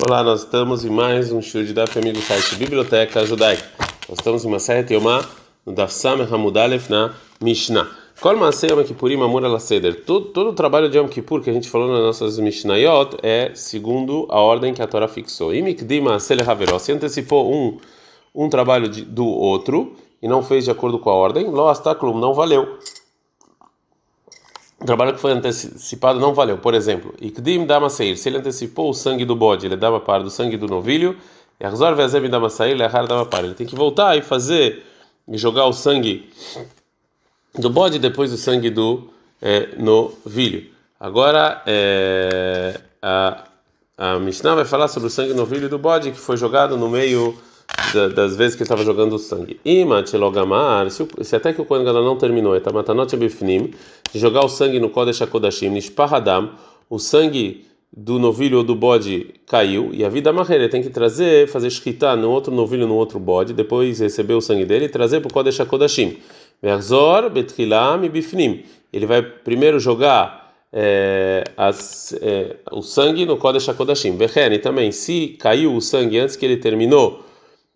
Olá, nós estamos em mais um show de Daf Amigo site Biblioteca Judaica. Nós estamos em uma série Yomá, no Daf Sameh Hamudalef na Mishnah. Kol Maaseh Yom Kippurim Amur Alaseder. Todo, todo o trabalho de Yom Kippur que a gente falou nas nossas Mishnayot é segundo a ordem que a Torá fixou. Imikdim Maaseh Haveró. Se antecipou um, um trabalho de, do outro e não fez de acordo com a ordem, Lo Astaklum, não valeu o trabalho que foi antecipado não valeu. Por exemplo, Ikdim Damaseir, se ele antecipou o sangue do bode, ele dava para do sangue do novilho, Yarzor Vezeb Damaseir, ele dava para. Ele tem que voltar e fazer, e jogar o sangue do bode depois do sangue do é, novilho. Agora, é, a, a Mishnah vai falar sobre o sangue novilho do bode que foi jogado no meio das vezes que ele estava jogando o sangue. Imatilogamar, se, se até que o Kohen Gadol não terminou, etamatanot bifnim, de jogar o sangue no Kodesh HaKodashim, nishpahadam, o sangue do novilho ou do bode caiu, e a vida marreira tem que trazer, fazer shkita no outro novilho, no outro bode, depois receber o sangue dele e trazer para o Kodesh HaKodashim. Verzor betchilam bifnim. Ele vai primeiro jogar é, as, é, o sangue no Kodesh HaKodashim. Vechene também, se caiu o sangue antes que ele terminou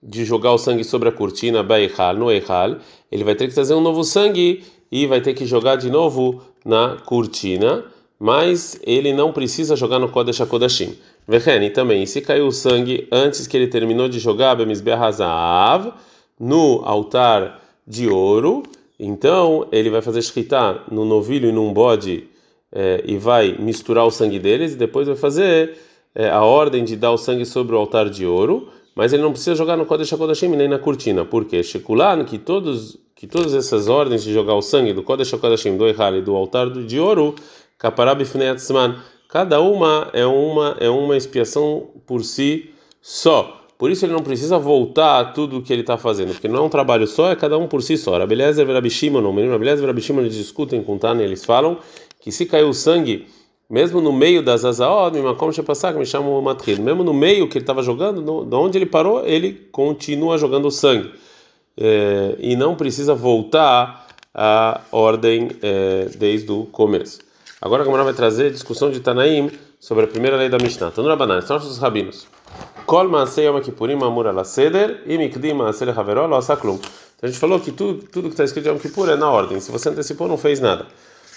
de jogar o sangue sobre a cortina, Beihal, no Eihal, ele vai ter que trazer um novo sangue e vai ter que jogar de novo na cortina, mas ele não precisa jogar no Kodesh HaKodashim. Vecheni também, se caiu o sangue antes que ele terminou de jogar Bemisbehazav no altar de ouro, então ele vai fazer shkita no novilho e num bode é, e vai misturar o sangue deles e depois vai fazer é, a ordem de dar o sangue sobre o altar de ouro mas ele não precisa jogar no Kodesh HaKodashim nem na cortina. Por quê? Shekulan, que, todos, que todas essas ordens de jogar o sangue do Kodesh HaKodashim, do Ehal e do altar de ouro, Kaparab cada uma é uma é uma expiação por si só. Por isso ele não precisa voltar a tudo o que ele está fazendo, porque não é um trabalho só, é cada um por si só. Rabelezer e Rabishimon, o menino Rabelezer e Rabishimon, eles discutem com Tânia, eles falam que se caiu o sangue mesmo no meio das azaod, como passar, que me chama o matril, mesmo no meio que ele estava jogando, no, de onde ele parou, ele continua jogando sangue é, e não precisa voltar à ordem é, desde o começo. Agora a Gamara vai trazer discussão de Tanaim sobre a primeira lei da Mishnah. Tanura Banan, são nossos rabinos. Kol maasei yom kippurim amur ala seder e mikdim maasei lechaveró lo asaklum. Então a gente falou que tudo, tudo que está escrito em Yom Kippur é na ordem. Se você antecipou, não fez nada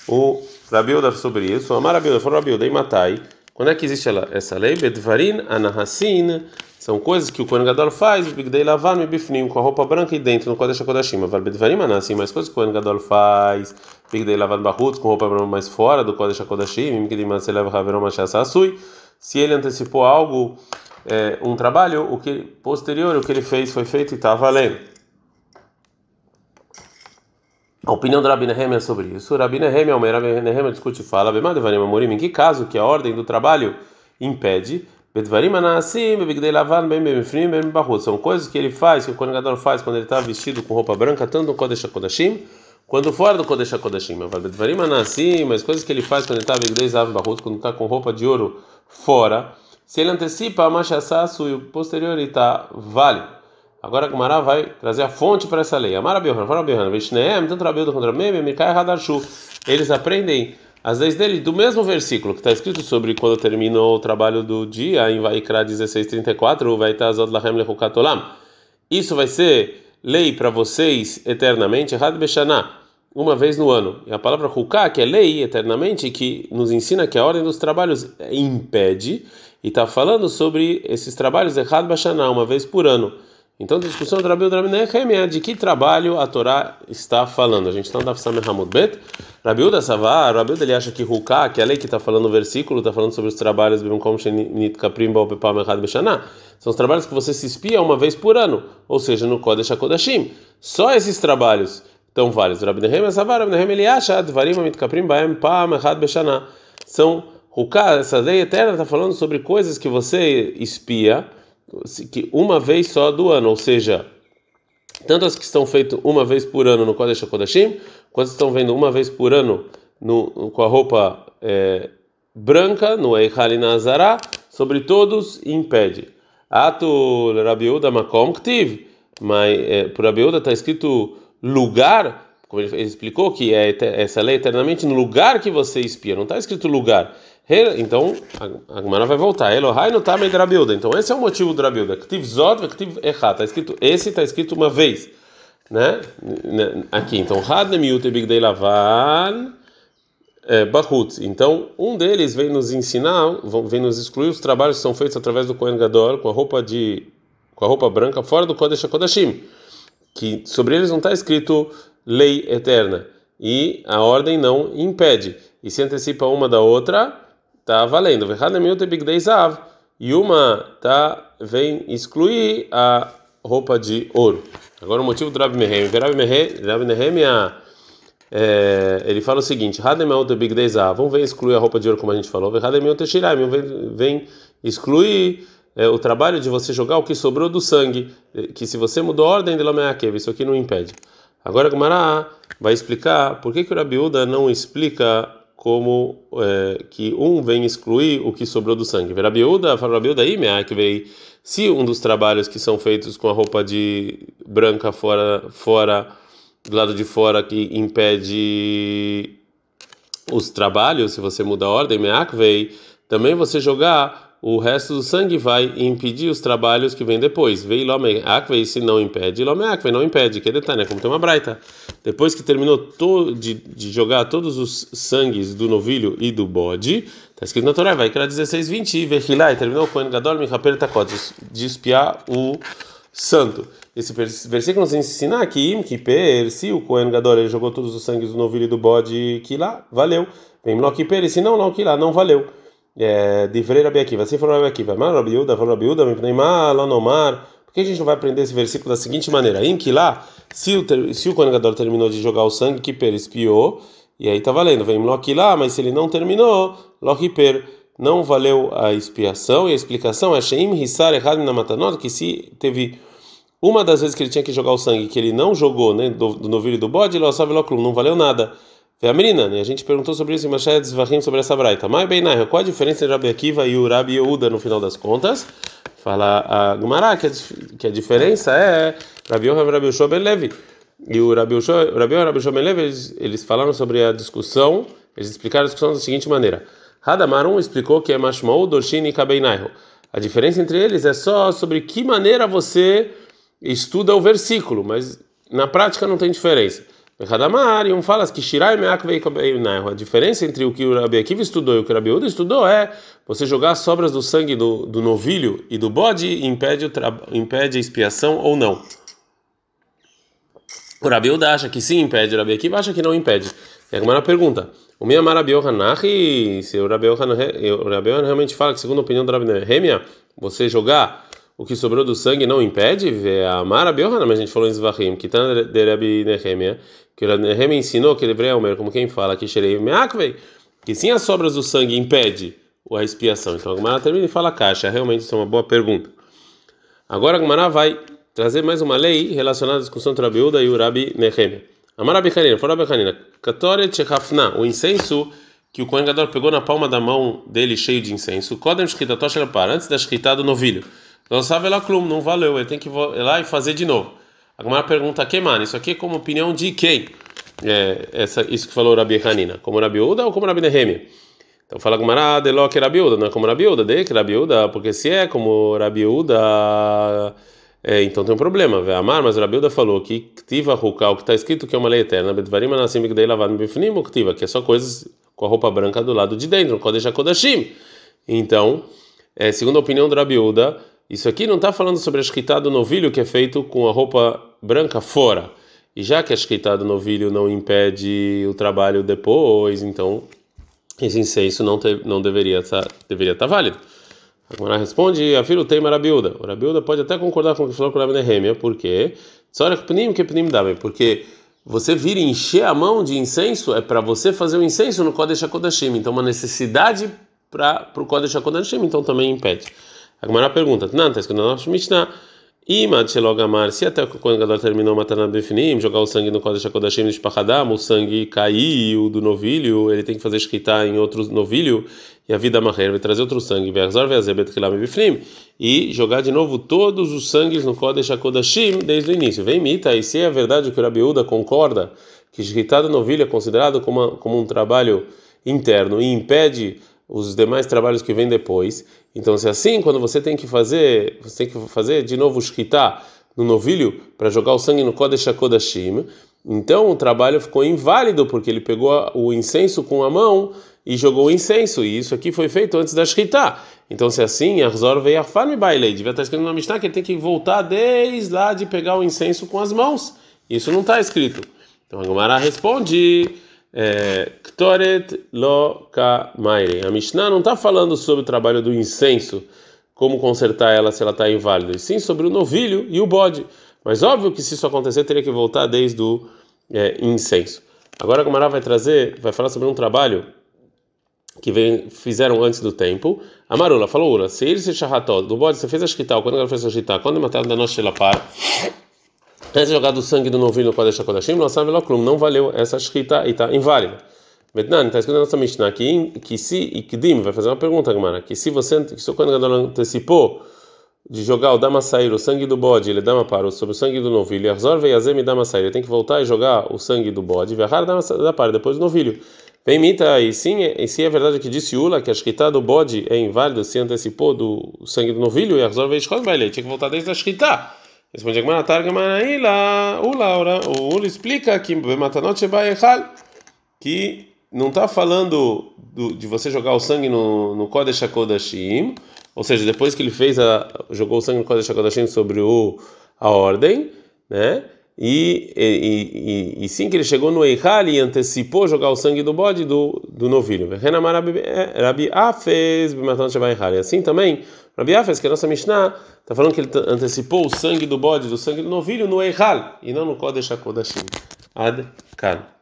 o Rabiuda sobre isso. Amar Rabiuda, falou Rabiuda, e Matai. Quando é que existe essa lei? Bedvarin, Anahassin, são coisas que o Kohen Gadol faz, Bigdei Lavan, Bifnim, com a roupa branca e dentro, no Kodesh HaKodashim. Mas Bedvarim, Anahassin, mais coisas que o Kohen Gadol faz, Bigdei Lavan Bahutz, com roupa branca mais fora do Kodesh HaKodashim, Migdim Maselev Haverom Machasa Asui. Se ele antecipou algo, é, um trabalho, o que posterior, o que ele fez foi feito e está valendo. A opinião do Rabi Nehemia sobre isso. Rabi Nehemia, o Rabi Nehemia discute e fala, em que caso que a ordem do trabalho impede, são coisas que ele faz, que o Kohen faz quando ele está vestido com roupa branca, tanto no Kodesh HaKodashim, quando fora do Kodesh HaKodashim. Mas coisas que ele faz quando ele está quando está com roupa de ouro fora, se ele antecipa a Machassasu e o posterior está válido. Agora a Gumara vai trazer a fonte para essa lei. Amara Biohan, fala Biohan, Vishneem, tanto Rabiuda quanto Rabmeim, Mikai Hadarshu. Eles aprendem as leis dele do mesmo versículo que está escrito sobre quando terminou o trabalho do dia, em Vaikra 16:34, vai estar Zod Lahem. Isso vai ser lei para vocês eternamente, Had Beshaná, uma vez no ano. E a palavra Huká, que é lei eternamente, que nos ensina que a ordem dos trabalhos impede, e está falando sobre esses trabalhos Had Beshaná, uma vez por ano. Então, discussão do Rabi Udraminem é de que trabalho a Torá está falando. A gente está no Dafsam Hamud Bet. Rabi Uda Savar, Rabi ele acha que Ruká, que é a lei que está falando no versículo, está falando sobre os trabalhos são os trabalhos que você se espia uma vez por ano, ou seja, no Kodesh HaKodashim. Só esses trabalhos estão válidos. Rabi Nehem Savar, Rabi Nehem ele acha Dvarim Mitkaprim Baem Pam Echad Beshana. São Ruká, essa lei eterna está falando sobre coisas que você espia que uma vez só do ano, ou seja, tanto as que estão feitas uma vez por ano no Kodesh HaKodashim, quanto estão vendo uma vez por ano no, com a roupa é, branca, no Eichal Nazará, sobre todos impede. Ato Rabiuda Makom Ktiv, mas é, por Rabiuda está escrito lugar, como ele explicou que é essa lei é eternamente no lugar que você espia, não está escrito lugar, Então a Gemara vai voltar. Elohai no Tamei de Rabiuda. Então esse é o motivo do Rabiuda. Ktiv Zod, Ktiv Echá. Está escrito, esse está escrito uma vez. Né? Aqui. Então, Hadnem Yute Bigdei Lavan. É, Bahutz. Então, um deles vem nos ensinar, vem nos excluir os trabalhos que são feitos através do Kohen Gadol com a roupa de com a roupa branca fora do Kodesh HaKodashim, que sobre eles não está escrito lei eterna e a ordem não impede e se antecipa uma da outra tá valendo. E uma tá vem excluir a roupa de ouro. Agora o motivo do Rabi Mehem. Rabi Mehem é, ele fala o seguinte: Vamos ver excluir a roupa de ouro como a gente falou. Vem, vem excluir é, o trabalho de você jogar o que sobrou do sangue, que se você mudou a ordem de Lameakev, isso aqui não impede. Agora Gumará vai explicar por que, que o Rabiúda não explica como é, que um vem excluir o que sobrou do sangue. Rabiúda, fala Rabiúda aí, que veio se um dos trabalhos que são feitos com a roupa de branca fora fora do lado de fora que impede os trabalhos, se você muda a ordem, meakvei, também você jogar o resto do sangue vai impedir os trabalhos que vêm depois. Vei lome akvei, se não impede, lome akvei não impede. Que detalhe, né? Como tem uma braita. Depois que terminou to, de, de, jogar todos os sangues do novilho e do bode, está escrito na Torá, vai criar 16, 20, e e terminou com o Michaper Takot, de espiar o santo. Esse versículo nos ensina que Im Kiper, se o Kohen Gadol ele jogou todos os sangues do novilho e do bode, que lá, valeu. Vem Lo Kiper, e se não, não, que lá, não valeu Divrei Rabi Akiva, assim falou Rabi Akiva, mas Rabi Yuda, falou Rabi Yuda, Mipneimar, Lanomar, por que a gente não vai aprender esse versículo da seguinte maneira? Em que lá, se o, se o terminou de jogar o sangue, que espiou, e aí tá valendo, vem Loki lá, mas se ele não terminou, Per não valeu a expiação, e a explicação é Sheim Hissar Errad na Matanot, que se teve uma das vezes que ele tinha que jogar o sangue, que ele não jogou, né, do, do novilho do bode, não valeu nada. Foi a menina, né? A gente perguntou sobre isso em Mashed Zvahim sobre essa braita. Mas bem, qual a diferença entre Rabi Akiva e o Rabi Yehuda no final das contas? Fala a Gumará que, que a diferença é Rabi Yohav e Rabi Yoshua Ben Levi. E o Rabi Yoshua e Rabi Yoshua Ben Levi, eles, eles falaram sobre a discussão, eles explicaram a discussão da seguinte maneira. Hadamar um explicou que é Mashmou, Dorshin e Kabeinaiho. A diferença entre eles é só sobre que maneira você estuda o versículo, mas na prática não tem diferença. Hadamar, e um fala que Shirai Meakvei A diferença entre o que o Rabi Akiva estudou e o que o Rabi Uda estudou é você jogar as sobras do sangue do, do novilho e do bode impede, o impede a expiação ou não. O Rabi Uda acha que sim impede, o Rabi Akiva acha que não impede. E agora pergunta: o meu Amar Rabi se o Rabi Yohanan realmente fala que, segundo a opinião do Rabi Nehemia, você jogar o que sobrou do sangue não impede? A Amar Rabi Yohanan, mas a gente falou em Zvahim, que está de Rabi Nehemia que o Rebbe ensinou que ele Omer, como quem fala que Sherei Meakvei, que sim as sobras do sangue impede a expiação. Então a Gumara termina e fala caixa. Realmente isso é uma boa pergunta. Agora a Gumara vai trazer mais uma lei relacionada à discussão entre Rabiuda e o Rabi Rabi Hanina, fora Rabi Katore Chechafna, o incenso que o Kohen pegou na palma da mão dele cheio de incenso, Kodem Shkitatosh para antes da Shkita do novilho. Não sabe lá não valeu, ele tem que ir lá e fazer de novo. A Gemara pergunta que mano, isso aqui é como opinião de quem? É, essa, isso que falou Rabi Hanina, como Rabi Uda ou como Rabi Nehemia? Então fala Gemara, de lo que Rabi Uda, não é como Rabi Uda, de que Rabi Uda, porque se é como Rabi Uda, é, então tem um problema. Amar, mas Rabi Uda falou que Ktiva Rukal, que está escrito que é uma lei eterna, Bedvarim Anassim Bigdei Lavado Bifnim, Ktiva, que é só coisas com a roupa branca do lado de dentro, Kodesh Kodashim. Então, é, segundo a opinião do Rabi Uda, isso aqui não está falando sobre a escrita do novilho que é feito com a roupa branca fora. E já que a escrita do novilho não impede o trabalho depois, então esse incenso não, te, não deveria estar tá, deveria tá válido. Agora responde, a filho tem Marabiúda. O Rabiúda pode até concordar com o que falou com o Nehemia, porque porque você vir encher a mão de incenso é para você fazer o incenso no Kodesh HaKodashim. Então, uma necessidade para o Kodesh HaKodashim, então também impede. A Gemara pergunta, não, está escrito na nossa Mishnah, Imad Shelogamar, se até quando o Gadol terminou matando Befinim, jogar o sangue no Kodesh HaKodashim de Pachadam, o sangue caiu do novilho, ele tem que fazer escritar em outro novilho, e a vida Maher vai trazer outro sangue, Verzor Vezebet Kilam Befinim, e jogar de novo todos os sangues no Kodesh HaKodashim desde o início. Vem mita, e se é verdade que o Rabiúda concorda que escritar do novilho é considerado como, como um trabalho interno e impede os demais trabalhos que vêm depois. Então, se é assim, quando você tem que fazer, você tem que fazer de novo shkita no novilho para jogar o sangue no Kodesh HaKodashim, então o trabalho ficou inválido porque ele pegou o incenso com a mão e jogou o incenso, e isso aqui foi feito antes da shkita. Então, se é assim, Arzor veio a farm bailei, devia estar escrito na Mishnah que ele tem que voltar desde lá de pegar o incenso com as mãos. Isso não está escrito. Então, a Gomara responde. Ktoret lo kamaire. A Mishnah não está falando sobre o trabalho do incenso, como consertar ela se ela está inválida, e sim sobre o novilho e o bode. Mas óbvio que se isso acontecer, teria que voltar desde o é, incenso. Agora a Gomara vai trazer, vai falar sobre um trabalho que vem, fizeram antes do tempo. A Marula falou: Ura, se ele se charrató do bode, você fez a shkita, quando ela fez a shkita, quando mataram da nossa para antes de jogar do sangue do novilho no Kodesh HaKodashim, não sabe não valeu essa shkita e está inválida. Metnan, está escrito na nossa Mishnah aqui, que se Ikdim, vai fazer uma pergunta, Gamara, que se você, que se o Kohen antecipou de jogar o Damasair, o sangue do bode, ele dama para sobre o sangue do novilho, Arzor Veiazem Damasair, ele tem que voltar e jogar o sangue do bode, Verrar da para depois do novilho. Vem mita, e sim, e sim é verdade que disse Ula que a shkita do bode é inválida se antecipou do sangue do novilho, e Arzor Veishkon ele tinha que voltar desde a shkita. Responde a Gemara, Targama Ila, Ula, o Ula explica que Bematanot Shebaiechal, que não está falando do, de você jogar o sangue no, no Kodesh HaKodashim, ou seja, depois que ele fez a, jogou o sangue no Kodesh HaKodashim sobre o, a ordem, né? E, e, e, e, sim que ele chegou no Eichal e antecipou jogar o sangue do bode do, do novilho. Rabi Afes E assim também, Rabi Afes, que é a nossa Mishnah, está falando que ele antecipou o sangue do bode do sangue do novilho no Eichal e não no Kodesh HaKodashim. Ad Kan.